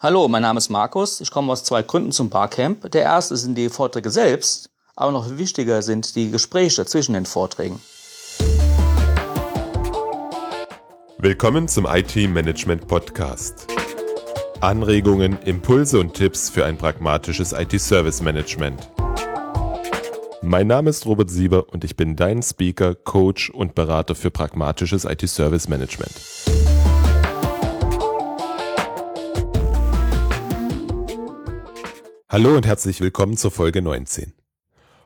Hallo, mein Name ist Markus. Ich komme aus zwei Gründen zum Barcamp. Der erste sind die Vorträge selbst, aber noch wichtiger sind die Gespräche zwischen den Vorträgen. Willkommen zum IT Management Podcast. Anregungen, Impulse und Tipps für ein pragmatisches IT-Service Management. Mein Name ist Robert Sieber und ich bin dein Speaker, Coach und Berater für pragmatisches IT-Service Management. Hallo und herzlich willkommen zur Folge 19.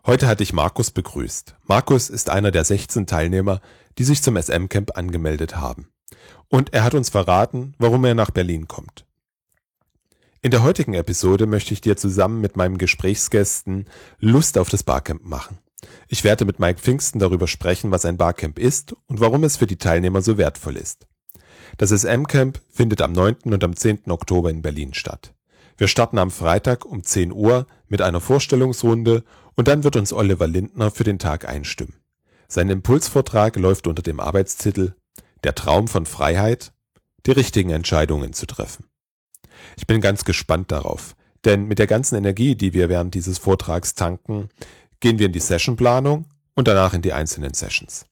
Heute hatte ich Markus begrüßt. Markus ist einer der 16 Teilnehmer, die sich zum SM-Camp angemeldet haben. Und er hat uns verraten, warum er nach Berlin kommt. In der heutigen Episode möchte ich dir zusammen mit meinem Gesprächsgästen Lust auf das Barcamp machen. Ich werde mit Mike Pfingsten darüber sprechen, was ein Barcamp ist und warum es für die Teilnehmer so wertvoll ist. Das SM-Camp findet am 9. und am 10. Oktober in Berlin statt. Wir starten am Freitag um 10 Uhr mit einer Vorstellungsrunde und dann wird uns Oliver Lindner für den Tag einstimmen. Sein Impulsvortrag läuft unter dem Arbeitstitel Der Traum von Freiheit, die richtigen Entscheidungen zu treffen. Ich bin ganz gespannt darauf, denn mit der ganzen Energie, die wir während dieses Vortrags tanken, gehen wir in die Sessionplanung und danach in die einzelnen Sessions.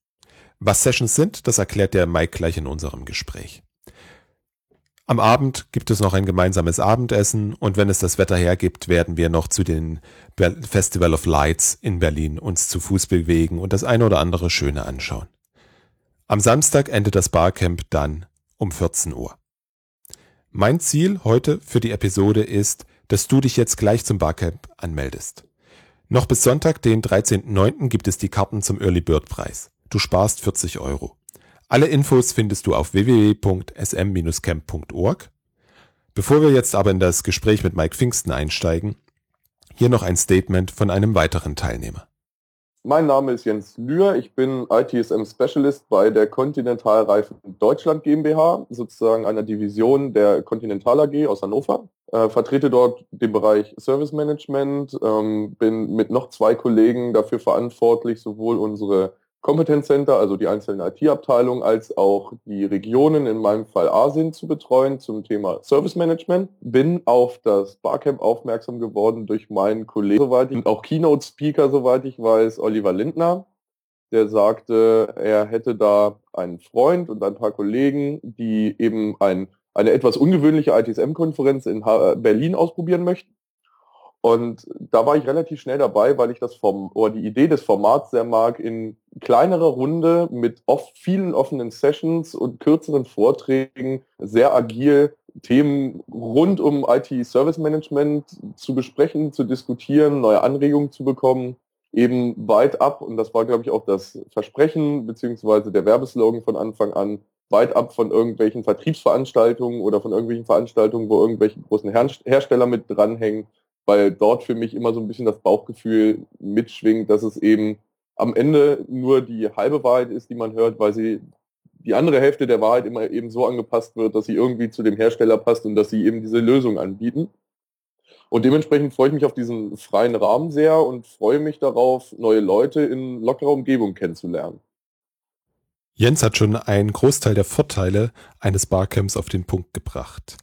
Was Sessions sind, das erklärt der Mike gleich in unserem Gespräch. Am Abend gibt es noch ein gemeinsames Abendessen und wenn es das Wetter hergibt, werden wir noch zu den Festival of Lights in Berlin uns zu Fuß bewegen und das eine oder andere Schöne anschauen. Am Samstag endet das Barcamp dann um 14 Uhr. Mein Ziel heute für die Episode ist, dass du dich jetzt gleich zum Barcamp anmeldest. Noch bis Sonntag, den 13.09. gibt es die Karten zum Early Bird Preis. Du sparst 40 Euro. Alle Infos findest du auf www.sm-camp.org. Bevor wir jetzt aber in das Gespräch mit Mike Pfingsten einsteigen, hier noch ein Statement von einem weiteren Teilnehmer. Mein Name ist Jens Lühr, ich bin ITSM Specialist bei der Kontinentalreifen Deutschland GmbH, sozusagen einer Division der Continental AG aus Hannover. Äh, vertrete dort den Bereich Service Management, ähm, bin mit noch zwei Kollegen dafür verantwortlich, sowohl unsere Kompetenzcenter, also die einzelnen IT-Abteilungen, als auch die Regionen, in meinem Fall Asien, zu betreuen zum Thema Service Management. Bin auf das Barcamp aufmerksam geworden durch meinen Kollegen, soweit ich, und auch Keynote-Speaker, soweit ich weiß, Oliver Lindner. Der sagte, er hätte da einen Freund und ein paar Kollegen, die eben ein, eine etwas ungewöhnliche ITSM-Konferenz in Berlin ausprobieren möchten. Und da war ich relativ schnell dabei, weil ich das vom, oder die Idee des Formats sehr mag, in kleinerer Runde mit oft vielen offenen Sessions und kürzeren Vorträgen sehr agil Themen rund um IT-Service Management zu besprechen, zu diskutieren, neue Anregungen zu bekommen, eben weit ab, und das war, glaube ich, auch das Versprechen beziehungsweise der Werbeslogan von Anfang an, weit ab von irgendwelchen Vertriebsveranstaltungen oder von irgendwelchen Veranstaltungen, wo irgendwelche großen Hersteller mit dranhängen, weil dort für mich immer so ein bisschen das Bauchgefühl mitschwingt, dass es eben am Ende nur die halbe Wahrheit ist, die man hört, weil sie die andere Hälfte der Wahrheit immer eben so angepasst wird, dass sie irgendwie zu dem Hersteller passt und dass sie eben diese Lösung anbieten. Und dementsprechend freue ich mich auf diesen freien Rahmen sehr und freue mich darauf, neue Leute in lockerer Umgebung kennenzulernen. Jens hat schon einen Großteil der Vorteile eines Barcamps auf den Punkt gebracht.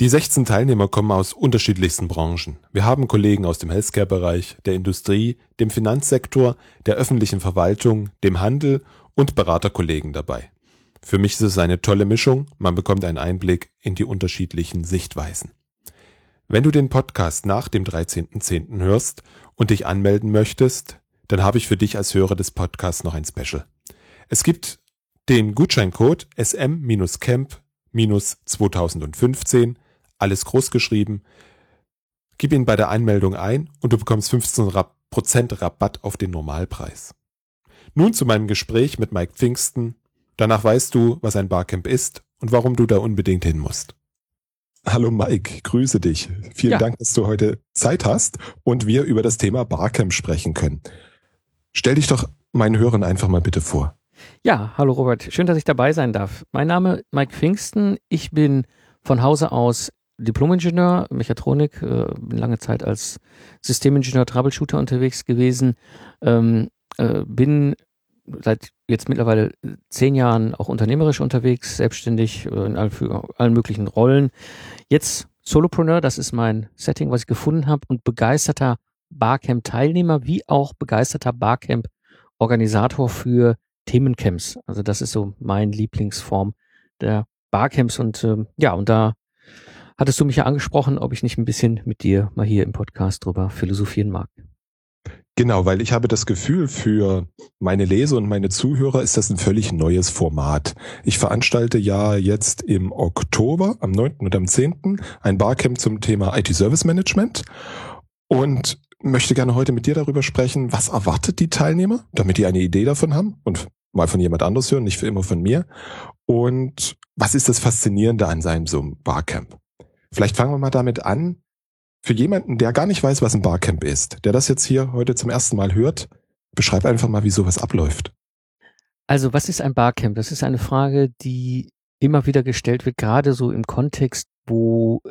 Die 16 Teilnehmer kommen aus unterschiedlichsten Branchen. Wir haben Kollegen aus dem Healthcare-Bereich, der Industrie, dem Finanzsektor, der öffentlichen Verwaltung, dem Handel und Beraterkollegen dabei. Für mich ist es eine tolle Mischung, man bekommt einen Einblick in die unterschiedlichen Sichtweisen. Wenn du den Podcast nach dem 13.10. hörst und dich anmelden möchtest, dann habe ich für dich als Hörer des Podcasts noch ein Special. Es gibt den Gutscheincode SM-Camp-2015 alles groß geschrieben. Gib ihn bei der Anmeldung ein und du bekommst 15% Rabatt auf den Normalpreis. Nun zu meinem Gespräch mit Mike Pfingsten. Danach weißt du, was ein Barcamp ist und warum du da unbedingt hin musst. Hallo Mike, grüße dich. Vielen ja. Dank, dass du heute Zeit hast und wir über das Thema Barcamp sprechen können. Stell dich doch meinen Hörern einfach mal bitte vor. Ja, hallo Robert, schön, dass ich dabei sein darf. Mein Name ist Mike Pfingsten. Ich bin von Hause aus Diplomingenieur, Mechatronik, äh, bin lange Zeit als Systemingenieur, Troubleshooter unterwegs gewesen, ähm, äh, bin seit jetzt mittlerweile zehn Jahren auch unternehmerisch unterwegs, selbstständig äh, in allen, allen möglichen Rollen. Jetzt Solopreneur, das ist mein Setting, was ich gefunden habe, und begeisterter Barcamp-Teilnehmer wie auch begeisterter Barcamp-Organisator für Themencamps. Also das ist so mein Lieblingsform der Barcamps und ähm, ja, und da hattest du mich ja angesprochen, ob ich nicht ein bisschen mit dir mal hier im Podcast drüber philosophieren mag. Genau, weil ich habe das Gefühl, für meine Leser und meine Zuhörer ist das ein völlig neues Format. Ich veranstalte ja jetzt im Oktober, am 9. und am 10. ein Barcamp zum Thema IT-Service Management und möchte gerne heute mit dir darüber sprechen, was erwartet die Teilnehmer, damit die eine Idee davon haben und mal von jemand anders hören, nicht für immer von mir. Und was ist das Faszinierende an seinem so einem Barcamp? Vielleicht fangen wir mal damit an, für jemanden, der gar nicht weiß, was ein Barcamp ist, der das jetzt hier heute zum ersten Mal hört, beschreib einfach mal, wie sowas abläuft. Also, was ist ein Barcamp? Das ist eine Frage, die immer wieder gestellt wird, gerade so im Kontext, wo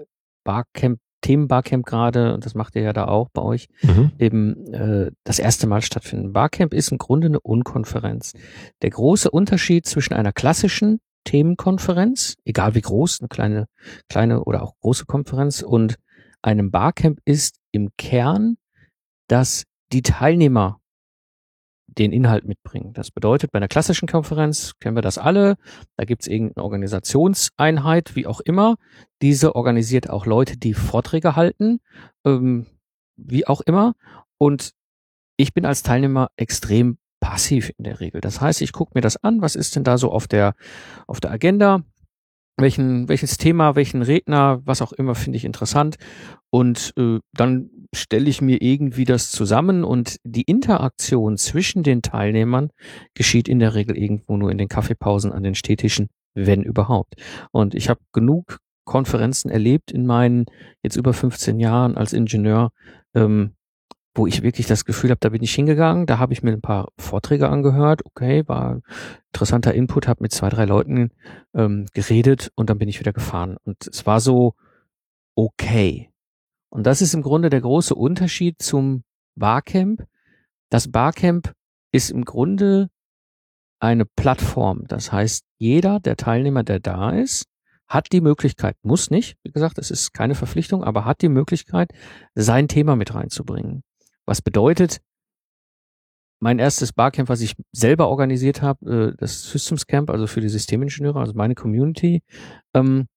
Barcamp, Themen Barcamp gerade, und das macht ihr ja da auch bei euch, mhm. eben äh, das erste Mal stattfinden. Barcamp ist im Grunde eine Unkonferenz. Der große Unterschied zwischen einer klassischen Themenkonferenz, egal wie groß, eine kleine, kleine oder auch große Konferenz und einem Barcamp ist im Kern, dass die Teilnehmer den Inhalt mitbringen. Das bedeutet, bei einer klassischen Konferenz kennen wir das alle, da gibt es irgendeine Organisationseinheit, wie auch immer. Diese organisiert auch Leute, die Vorträge halten, ähm, wie auch immer. Und ich bin als Teilnehmer extrem passiv in der Regel. Das heißt, ich gucke mir das an, was ist denn da so auf der, auf der Agenda, welchen, welches Thema, welchen Redner, was auch immer, finde ich interessant. Und äh, dann stelle ich mir irgendwie das zusammen und die Interaktion zwischen den Teilnehmern geschieht in der Regel irgendwo nur in den Kaffeepausen an den Städtischen, wenn überhaupt. Und ich habe genug Konferenzen erlebt in meinen jetzt über 15 Jahren als Ingenieur, ähm, wo ich wirklich das Gefühl habe, da bin ich hingegangen, da habe ich mir ein paar Vorträge angehört, okay, war interessanter Input, habe mit zwei, drei Leuten ähm, geredet und dann bin ich wieder gefahren. Und es war so okay. Und das ist im Grunde der große Unterschied zum Barcamp. Das Barcamp ist im Grunde eine Plattform. Das heißt, jeder der Teilnehmer, der da ist, hat die Möglichkeit, muss nicht, wie gesagt, es ist keine Verpflichtung, aber hat die Möglichkeit, sein Thema mit reinzubringen. Was bedeutet, mein erstes Barcamp, was ich selber organisiert habe, äh, das Systems Camp, also für die Systemingenieure, also meine Community, ähm,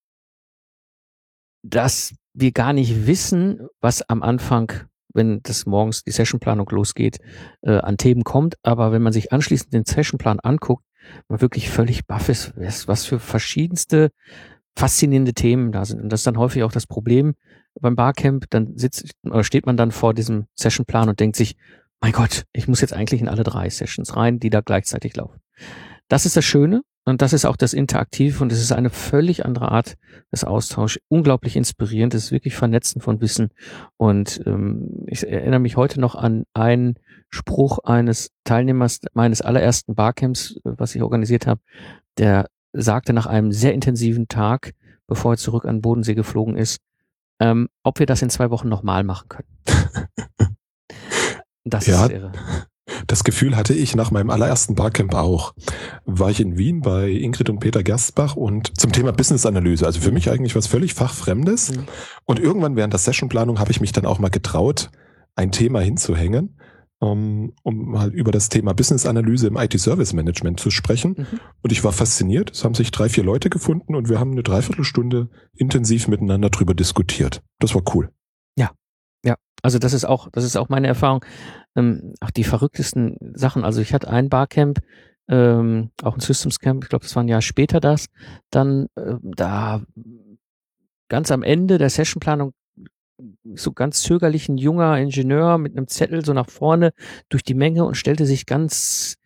dass wir gar nicht wissen, was am Anfang, wenn das morgens die Sessionplanung losgeht, äh, an Themen kommt. Aber wenn man sich anschließend den Sessionplan anguckt, man wirklich völlig baff ist, was für verschiedenste faszinierende Themen da sind. Und das ist dann häufig auch das Problem, beim Barcamp, dann sitzt oder steht man dann vor diesem Sessionplan und denkt sich, mein Gott, ich muss jetzt eigentlich in alle drei Sessions rein, die da gleichzeitig laufen. Das ist das Schöne und das ist auch das Interaktive und es ist eine völlig andere Art des Austauschs. Unglaublich inspirierend, es ist wirklich Vernetzen von Wissen. Und ähm, ich erinnere mich heute noch an einen Spruch eines Teilnehmers meines allerersten Barcamps, was ich organisiert habe, der sagte nach einem sehr intensiven Tag, bevor er zurück an Bodensee geflogen ist, ähm, ob wir das in zwei Wochen nochmal machen können. Das ja, ist irre. Das Gefühl hatte ich nach meinem allerersten Barcamp auch. War ich in Wien bei Ingrid und Peter Gerstbach und zum Thema Business-Analyse. Also für mich eigentlich was völlig fachfremdes. Mhm. Und irgendwann während der Sessionplanung habe ich mich dann auch mal getraut, ein Thema hinzuhängen um, um mal über das Thema Business-Analyse im IT-Service-Management zu sprechen. Mhm. Und ich war fasziniert. Es haben sich drei, vier Leute gefunden und wir haben eine Dreiviertelstunde intensiv miteinander drüber diskutiert. Das war cool. Ja, ja. Also das ist auch, das ist auch meine Erfahrung. Ähm, auch die verrücktesten Sachen. Also ich hatte ein Barcamp, ähm, auch ein Systems Camp, ich glaube, das war ein Jahr später das. Dann äh, da ganz am Ende der Sessionplanung so ganz zögerlich ein junger Ingenieur mit einem Zettel so nach vorne durch die Menge und stellte sich ganz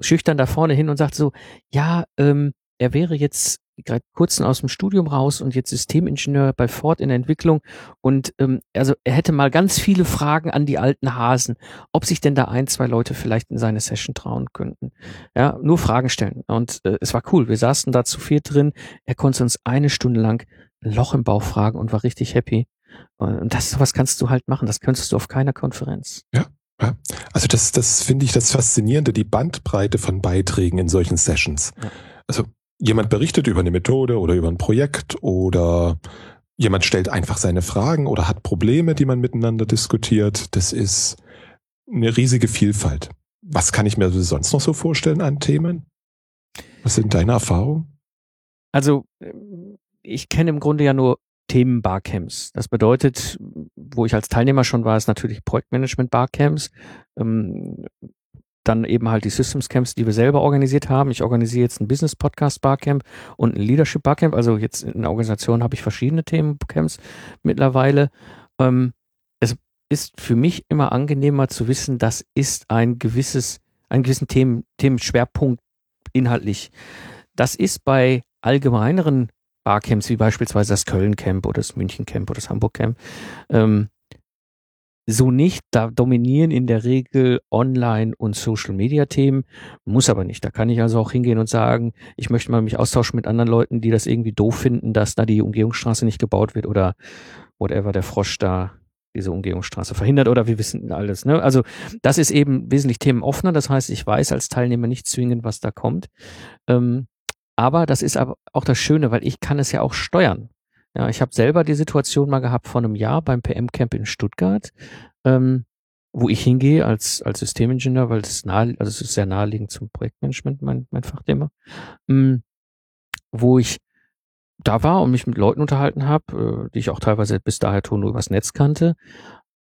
schüchtern da vorne hin und sagte so, ja, ähm, er wäre jetzt gerade kurz aus dem Studium raus und jetzt Systemingenieur bei Ford in der Entwicklung und ähm, also er hätte mal ganz viele Fragen an die alten Hasen, ob sich denn da ein, zwei Leute vielleicht in seine Session trauen könnten. Ja, nur Fragen stellen und äh, es war cool. Wir saßen da zu viert drin. Er konnte uns eine Stunde lang Loch im Bauch fragen und war richtig happy. Und das sowas kannst du halt machen. Das könntest du auf keiner Konferenz. Ja. Ja, also das, das finde ich das Faszinierende, die Bandbreite von Beiträgen in solchen Sessions. Ja. Also jemand berichtet über eine Methode oder über ein Projekt oder jemand stellt einfach seine Fragen oder hat Probleme, die man miteinander diskutiert. Das ist eine riesige Vielfalt. Was kann ich mir sonst noch so vorstellen an Themen? Was sind deine Erfahrungen? Also, ich kenne im Grunde ja nur Themen Barcamps. Das bedeutet, wo ich als Teilnehmer schon war, ist natürlich Projektmanagement Barcamps. Ähm, dann eben halt die Systems Camps, die wir selber organisiert haben. Ich organisiere jetzt ein Business Podcast Barcamp und ein Leadership Barcamp. Also jetzt in der Organisation habe ich verschiedene Themencamps mittlerweile. Ähm, es ist für mich immer angenehmer zu wissen, das ist ein gewisses, einen gewissen Themen, Themenschwerpunkt inhaltlich. Das ist bei allgemeineren Barcamps, wie beispielsweise das Köln Camp oder das München Camp oder das Hamburg Camp, ähm, so nicht. Da dominieren in der Regel Online- und Social-Media-Themen, muss aber nicht. Da kann ich also auch hingehen und sagen, ich möchte mal mich austauschen mit anderen Leuten, die das irgendwie doof finden, dass da die Umgehungsstraße nicht gebaut wird oder whatever der Frosch da diese Umgehungsstraße verhindert oder wir wissen alles. Ne? Also das ist eben wesentlich themenoffener. Das heißt, ich weiß als Teilnehmer nicht zwingend, was da kommt. Ähm, aber das ist aber auch das Schöne, weil ich kann es ja auch steuern. Ja, ich habe selber die Situation mal gehabt vor einem Jahr beim PM-Camp in Stuttgart, ähm, wo ich hingehe als, als Systemingenieur, weil es nahe, also es ist sehr naheliegend zum Projektmanagement, mein, mein Fachthema, ähm, wo ich da war und mich mit Leuten unterhalten habe, äh, die ich auch teilweise bis daher nur übers Netz kannte.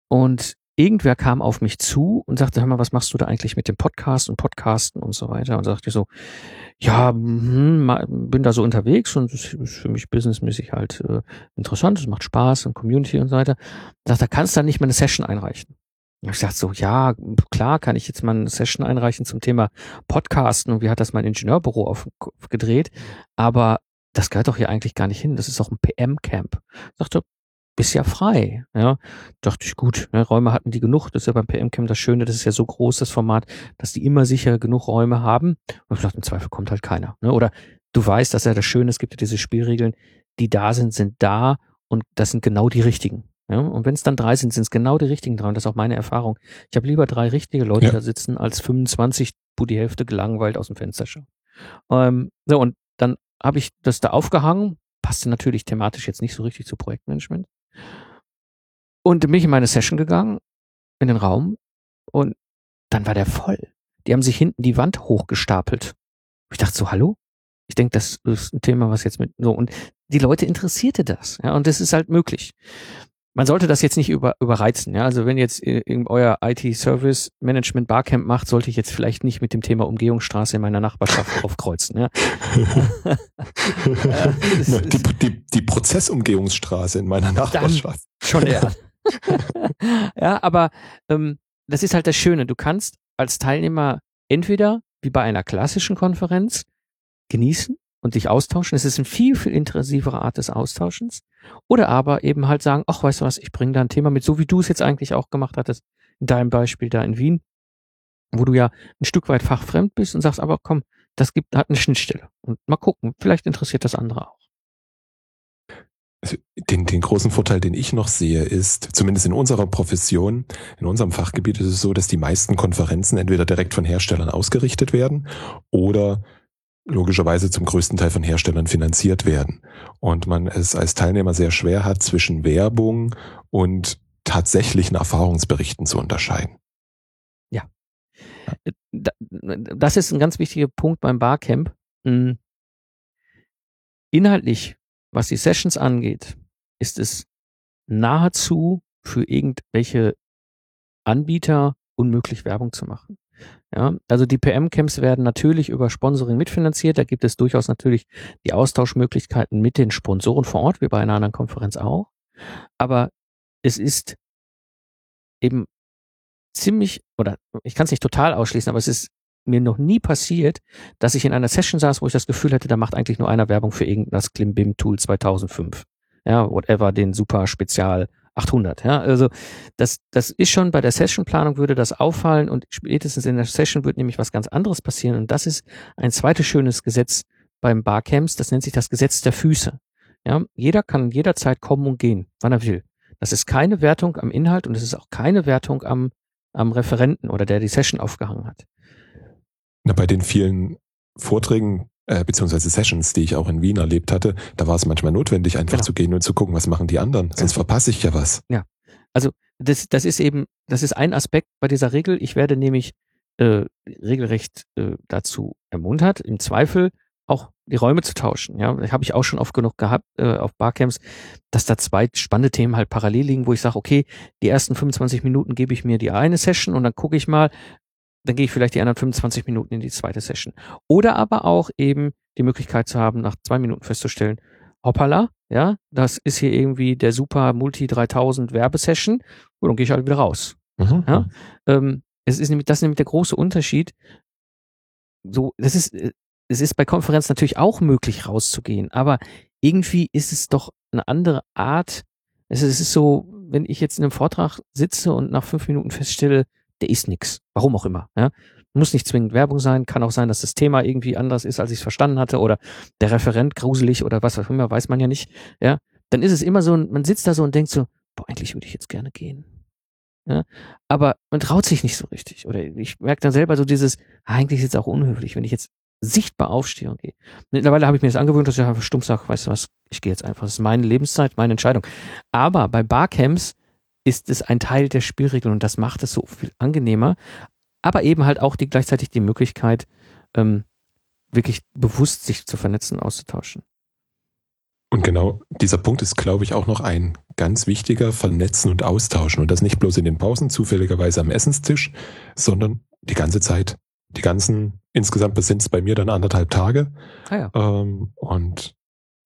Und irgendwer kam auf mich zu und sagte, hör mal, was machst du da eigentlich mit dem Podcast und Podcasten und so weiter? Und sagte so, ja, hm, bin da so unterwegs und es ist für mich businessmäßig halt äh, interessant, es macht Spaß und Community und so weiter. Sagt, da kannst du dann nicht mal eine Session einreichen. Ich sagte so, ja, klar kann ich jetzt mal eine Session einreichen zum Thema Podcasten und wie hat das mein Ingenieurbüro aufgedreht, aber das gehört doch hier eigentlich gar nicht hin. Das ist auch ein PM-Camp. Sagte, bist ja frei. Ja, dachte ich, gut, ne, Räume hatten die genug. Das ist ja beim PM-Camp das Schöne, das ist ja so groß, das Format, dass die immer sicher genug Räume haben. Und ich dachte, im Zweifel kommt halt keiner. Ne? Oder du weißt, dass ja das Schöne, es gibt ja diese Spielregeln, die da sind, sind da und das sind genau die richtigen. Ja? Und wenn es dann drei sind, sind es genau die richtigen drei. Und das ist auch meine Erfahrung. Ich habe lieber drei richtige Leute ja. da sitzen, als 25, wo die Hälfte gelangweilt aus dem Fenster schaut. Ähm, so, und dann habe ich das da aufgehangen. Passte natürlich thematisch jetzt nicht so richtig zu Projektmanagement. Und bin ich in meine Session gegangen, in den Raum, und dann war der voll. Die haben sich hinten die Wand hochgestapelt. Ich dachte so, hallo? Ich denke, das ist ein Thema, was jetzt mit so und die Leute interessierte das, ja, und das ist halt möglich man sollte das jetzt nicht über, überreizen. Ja? Also wenn jetzt euer IT-Service Management Barcamp macht, sollte ich jetzt vielleicht nicht mit dem Thema Umgehungsstraße in meiner Nachbarschaft aufkreuzen. Ja? die, die, die Prozessumgehungsstraße in meiner Nachbarschaft. schon eher. ja, aber ähm, das ist halt das Schöne. Du kannst als Teilnehmer entweder wie bei einer klassischen Konferenz genießen und dich austauschen. Es ist eine viel, viel intensivere Art des Austauschens. Oder aber eben halt sagen, ach, weißt du was, ich bringe da ein Thema mit, so wie du es jetzt eigentlich auch gemacht hattest, in deinem Beispiel da in Wien, wo du ja ein Stück weit fachfremd bist und sagst, aber komm, das gibt, hat eine Schnittstelle. Und mal gucken, vielleicht interessiert das andere auch. Also, den, den großen Vorteil, den ich noch sehe, ist, zumindest in unserer Profession, in unserem Fachgebiet ist es so, dass die meisten Konferenzen entweder direkt von Herstellern ausgerichtet werden oder logischerweise zum größten Teil von Herstellern finanziert werden. Und man es als Teilnehmer sehr schwer hat, zwischen Werbung und tatsächlichen Erfahrungsberichten zu unterscheiden. Ja. Das ist ein ganz wichtiger Punkt beim Barcamp. Hm. Inhaltlich, was die Sessions angeht, ist es nahezu für irgendwelche Anbieter unmöglich Werbung zu machen. Ja, also die PM-Camps werden natürlich über Sponsoring mitfinanziert. Da gibt es durchaus natürlich die Austauschmöglichkeiten mit den Sponsoren vor Ort, wie bei einer anderen Konferenz auch. Aber es ist eben ziemlich, oder ich kann es nicht total ausschließen, aber es ist mir noch nie passiert, dass ich in einer Session saß, wo ich das Gefühl hätte, da macht eigentlich nur einer Werbung für irgendein Klimbim Tool 2005. Ja, whatever, den super Spezial 800. Ja, also das, das ist schon bei der Sessionplanung würde das auffallen und spätestens in der Session wird nämlich was ganz anderes passieren und das ist ein zweites schönes Gesetz beim Barcamps, das nennt sich das Gesetz der Füße. Ja, jeder kann jederzeit kommen und gehen, wann er will. Das ist keine Wertung am Inhalt und es ist auch keine Wertung am, am Referenten oder der die Session aufgehangen hat. Na, bei den vielen Vorträgen äh, beziehungsweise Sessions, die ich auch in Wien erlebt hatte, da war es manchmal notwendig, einfach genau. zu gehen und zu gucken, was machen die anderen. Sonst ja. verpasse ich ja was. Ja. Also das, das ist eben, das ist ein Aspekt bei dieser Regel. Ich werde nämlich äh, regelrecht äh, dazu ermuntert, im Zweifel auch die Räume zu tauschen. Ja, habe ich auch schon oft genug gehabt äh, auf Barcamps, dass da zwei spannende Themen halt parallel liegen, wo ich sage, okay, die ersten 25 Minuten gebe ich mir die eine Session und dann gucke ich mal, dann gehe ich vielleicht die anderen 25 Minuten in die zweite Session. Oder aber auch eben die Möglichkeit zu haben, nach zwei Minuten festzustellen, hoppala, ja, das ist hier irgendwie der super Multi 3000 Werbesession und dann gehe ich halt wieder raus. Mhm. Ja, ähm, es ist nämlich, das ist nämlich der große Unterschied. So, das ist, äh, es ist bei Konferenzen natürlich auch möglich rauszugehen, aber irgendwie ist es doch eine andere Art. Es ist, es ist so, wenn ich jetzt in einem Vortrag sitze und nach fünf Minuten feststelle, der ist nix. Warum auch immer. Ja? Muss nicht zwingend Werbung sein, kann auch sein, dass das Thema irgendwie anders ist, als ich es verstanden hatte, oder der Referent gruselig oder was auch immer, weiß man ja nicht. Ja, dann ist es immer so, man sitzt da so und denkt so, boah, eigentlich würde ich jetzt gerne gehen. Ja, aber man traut sich nicht so richtig. Oder ich merke dann selber so dieses, ah, eigentlich ist es auch unhöflich, wenn ich jetzt sichtbar aufstehe und gehe. Mittlerweile habe ich mir das angewöhnt, dass ich einfach stumpf sage, weißt du was, ich gehe jetzt einfach. Das ist meine Lebenszeit, meine Entscheidung. Aber bei Barcamps ist es ein Teil der Spielregeln und das macht es so viel angenehmer. Aber eben halt auch die gleichzeitig die Möglichkeit, ähm, wirklich bewusst sich zu vernetzen, auszutauschen. Und genau dieser Punkt ist, glaube ich, auch noch ein ganz wichtiger, vernetzen und austauschen. Und das nicht bloß in den Pausen, zufälligerweise am Essenstisch, sondern die ganze Zeit. Die ganzen, insgesamt sind es bei mir dann anderthalb Tage. Ah ja. ähm, und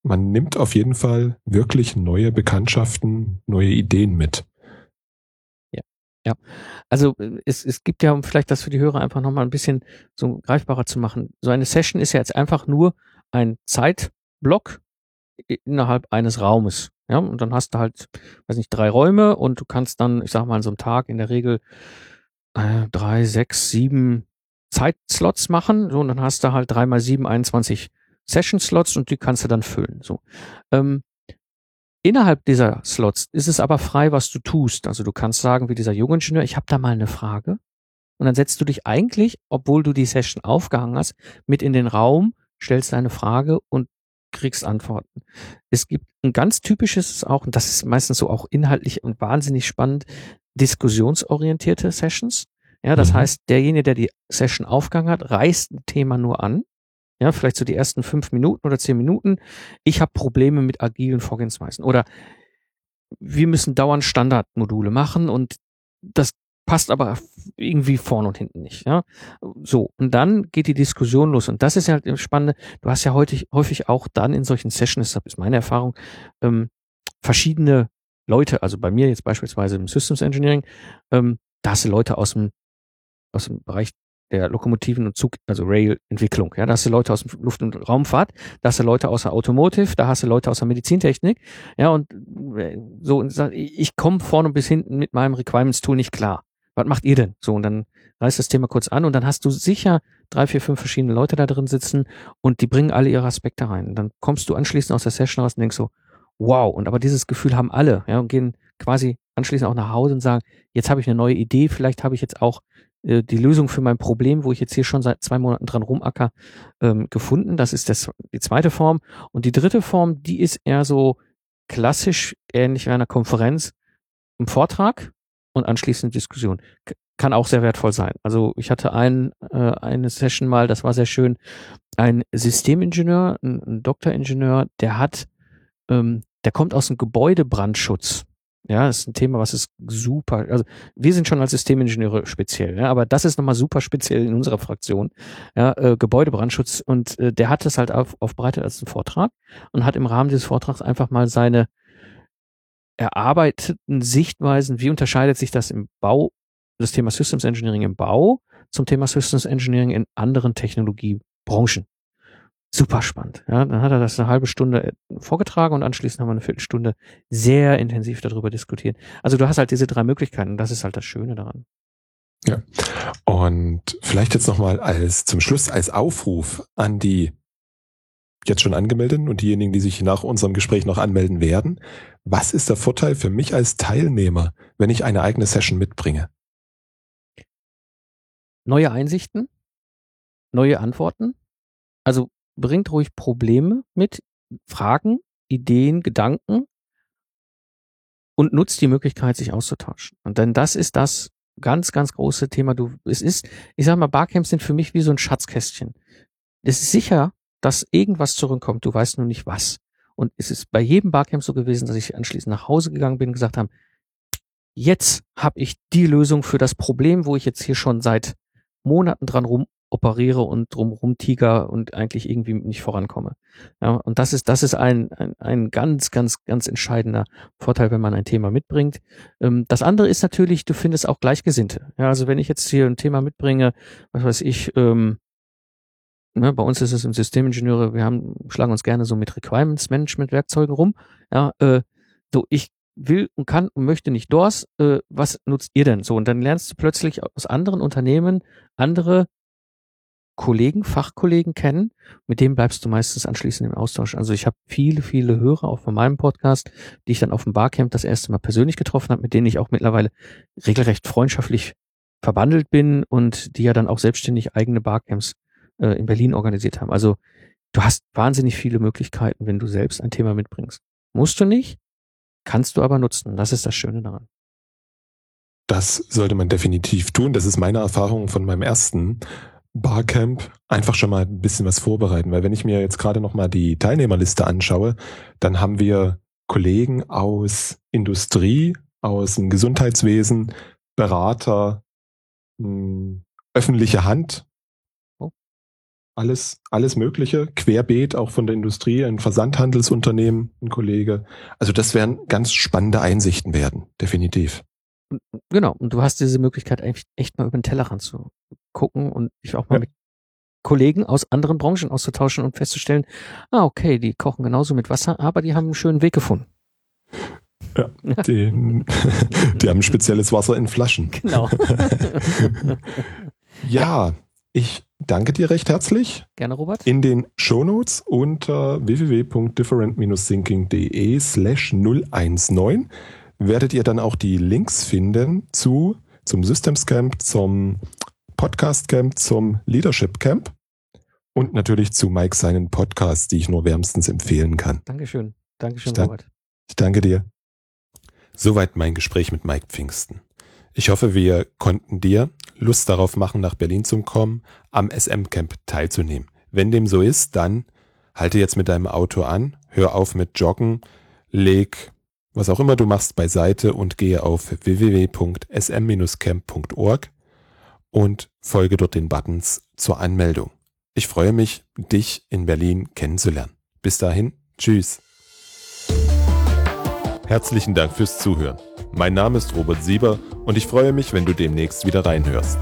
man nimmt auf jeden Fall wirklich neue Bekanntschaften, neue Ideen mit. Ja, also äh, es, es gibt ja, um vielleicht das für die Hörer einfach nochmal ein bisschen so greifbarer zu machen. So eine Session ist ja jetzt einfach nur ein Zeitblock innerhalb eines Raumes. Ja, und dann hast du halt, weiß nicht, drei Räume und du kannst dann, ich sag mal, an so einem Tag in der Regel äh, drei, sechs, sieben Zeitslots machen. So, und dann hast du halt drei mal sieben, 21 Session-Slots und die kannst du dann füllen. So. Ähm, Innerhalb dieser Slots ist es aber frei, was du tust. Also du kannst sagen, wie dieser Jungingenieur, ich habe da mal eine Frage. Und dann setzt du dich eigentlich, obwohl du die Session aufgehangen hast, mit in den Raum, stellst deine Frage und kriegst Antworten. Es gibt ein ganz typisches auch, und das ist meistens so auch inhaltlich und wahnsinnig spannend, diskussionsorientierte Sessions. Ja, das mhm. heißt, derjenige, der die Session aufgehangen hat, reißt ein Thema nur an ja, vielleicht so die ersten fünf Minuten oder zehn Minuten. Ich habe Probleme mit agilen Vorgehensweisen. Oder wir müssen dauernd Standardmodule machen und das passt aber irgendwie vorne und hinten nicht. Ja, so und dann geht die Diskussion los und das ist halt das Spannende. Du hast ja heute häufig auch dann in solchen Sessions, das ist meine Erfahrung, ähm, verschiedene Leute. Also bei mir jetzt beispielsweise im Systems Engineering, ähm, da hast du Leute aus dem aus dem Bereich der Lokomotiven und Zug, also Rail-Entwicklung. Ja, da hast du Leute aus Luft- und Raumfahrt, da hast du Leute aus der Automotive, da hast du Leute aus der Medizintechnik. Ja, und äh, so, und ich komme vorne bis hinten mit meinem Requirements-Tool nicht klar. Was macht ihr denn? So, und dann reißt das Thema kurz an und dann hast du sicher drei, vier, fünf verschiedene Leute da drin sitzen und die bringen alle ihre Aspekte rein. Und dann kommst du anschließend aus der Session raus und denkst so, wow, und aber dieses Gefühl haben alle, ja, und gehen quasi anschließend auch nach Hause und sagen, jetzt habe ich eine neue Idee, vielleicht habe ich jetzt auch die Lösung für mein Problem, wo ich jetzt hier schon seit zwei Monaten dran rumacker, ähm, gefunden. Das ist das, die zweite Form. Und die dritte Form, die ist eher so klassisch ähnlich wie einer Konferenz, ein Vortrag und anschließend Diskussion. K kann auch sehr wertvoll sein. Also ich hatte ein, äh, eine Session mal, das war sehr schön, ein Systemingenieur, ein, ein Doktoringenieur, der hat, ähm, der kommt aus dem Gebäudebrandschutz. Ja, ist ein Thema, was ist super. Also wir sind schon als Systemingenieure speziell, ja, aber das ist nochmal super speziell in unserer Fraktion. Ja, äh, Gebäudebrandschutz und äh, der hat das halt auf, aufbereitet als einen Vortrag und hat im Rahmen dieses Vortrags einfach mal seine erarbeiteten Sichtweisen, wie unterscheidet sich das im Bau, das Thema Systems Engineering im Bau zum Thema Systems Engineering in anderen Technologiebranchen super spannend. Ja, dann hat er das eine halbe Stunde äh, vorgetragen und anschließend haben wir eine Viertelstunde sehr intensiv darüber diskutiert. Also du hast halt diese drei Möglichkeiten und das ist halt das Schöne daran. Ja. Und vielleicht jetzt nochmal als zum Schluss als Aufruf an die jetzt schon angemeldeten und diejenigen, die sich nach unserem Gespräch noch anmelden werden. Was ist der Vorteil für mich als Teilnehmer, wenn ich eine eigene Session mitbringe? Neue Einsichten, neue Antworten. Also bringt ruhig Probleme mit, Fragen, Ideen, Gedanken und nutzt die Möglichkeit, sich auszutauschen. Und denn das ist das ganz, ganz große Thema. Du, es ist, ich sag mal, Barcamps sind für mich wie so ein Schatzkästchen. Es ist sicher, dass irgendwas zurückkommt. Du weißt nur nicht was. Und es ist bei jedem Barcamp so gewesen, dass ich anschließend nach Hause gegangen bin und gesagt habe, jetzt habe ich die Lösung für das Problem, wo ich jetzt hier schon seit Monaten dran rum operiere und drum rumtiger und eigentlich irgendwie nicht vorankomme. Ja, und das ist, das ist ein, ein, ein ganz, ganz, ganz entscheidender Vorteil, wenn man ein Thema mitbringt. Ähm, das andere ist natürlich, du findest auch Gleichgesinnte. Ja, also wenn ich jetzt hier ein Thema mitbringe, was weiß ich, ähm, ne, bei uns ist es im Systemingenieure, wir haben, schlagen uns gerne so mit Requirements Management Werkzeugen rum. Ja, äh, so ich will und kann und möchte nicht DORS, äh, was nutzt ihr denn so? Und dann lernst du plötzlich aus anderen Unternehmen andere Kollegen, Fachkollegen kennen, mit denen bleibst du meistens anschließend im Austausch. Also ich habe viele, viele Hörer auch von meinem Podcast, die ich dann auf dem Barcamp das erste Mal persönlich getroffen habe, mit denen ich auch mittlerweile regelrecht freundschaftlich verbandelt bin und die ja dann auch selbstständig eigene Barcamps äh, in Berlin organisiert haben. Also du hast wahnsinnig viele Möglichkeiten, wenn du selbst ein Thema mitbringst. Musst du nicht, kannst du aber nutzen. Das ist das Schöne daran. Das sollte man definitiv tun. Das ist meine Erfahrung von meinem ersten Barcamp. Einfach schon mal ein bisschen was vorbereiten, weil wenn ich mir jetzt gerade noch mal die Teilnehmerliste anschaue, dann haben wir Kollegen aus Industrie, aus dem Gesundheitswesen, Berater, hm, öffentliche Hand, oh. alles, alles Mögliche, querbeet auch von der Industrie, ein Versandhandelsunternehmen, ein Kollege. Also das werden ganz spannende Einsichten werden, definitiv. Genau, und du hast diese Möglichkeit echt, echt mal über den Tellerrand zu gucken und dich auch mal ja. mit Kollegen aus anderen Branchen auszutauschen und festzustellen, ah, okay, die kochen genauso mit Wasser, aber die haben einen schönen Weg gefunden. Ja, die, die haben spezielles Wasser in Flaschen. Genau. ja, ich danke dir recht herzlich. Gerne, Robert. In den Shownotes unter www.different-thinking.de slash 019 werdet ihr dann auch die Links finden zu, zum Systems Camp, zum Podcast Camp, zum Leadership Camp und natürlich zu Mike seinen Podcasts, die ich nur wärmstens empfehlen kann. Dankeschön. Dankeschön, ich Robert. Ich danke dir. Soweit mein Gespräch mit Mike Pfingsten. Ich hoffe, wir konnten dir Lust darauf machen, nach Berlin zu kommen, am SM Camp teilzunehmen. Wenn dem so ist, dann halte jetzt mit deinem Auto an, hör auf mit Joggen, leg was auch immer du machst beiseite und gehe auf www.sm-camp.org und folge dort den Buttons zur Anmeldung. Ich freue mich, dich in Berlin kennenzulernen. Bis dahin, tschüss. Herzlichen Dank fürs Zuhören. Mein Name ist Robert Sieber und ich freue mich, wenn du demnächst wieder reinhörst.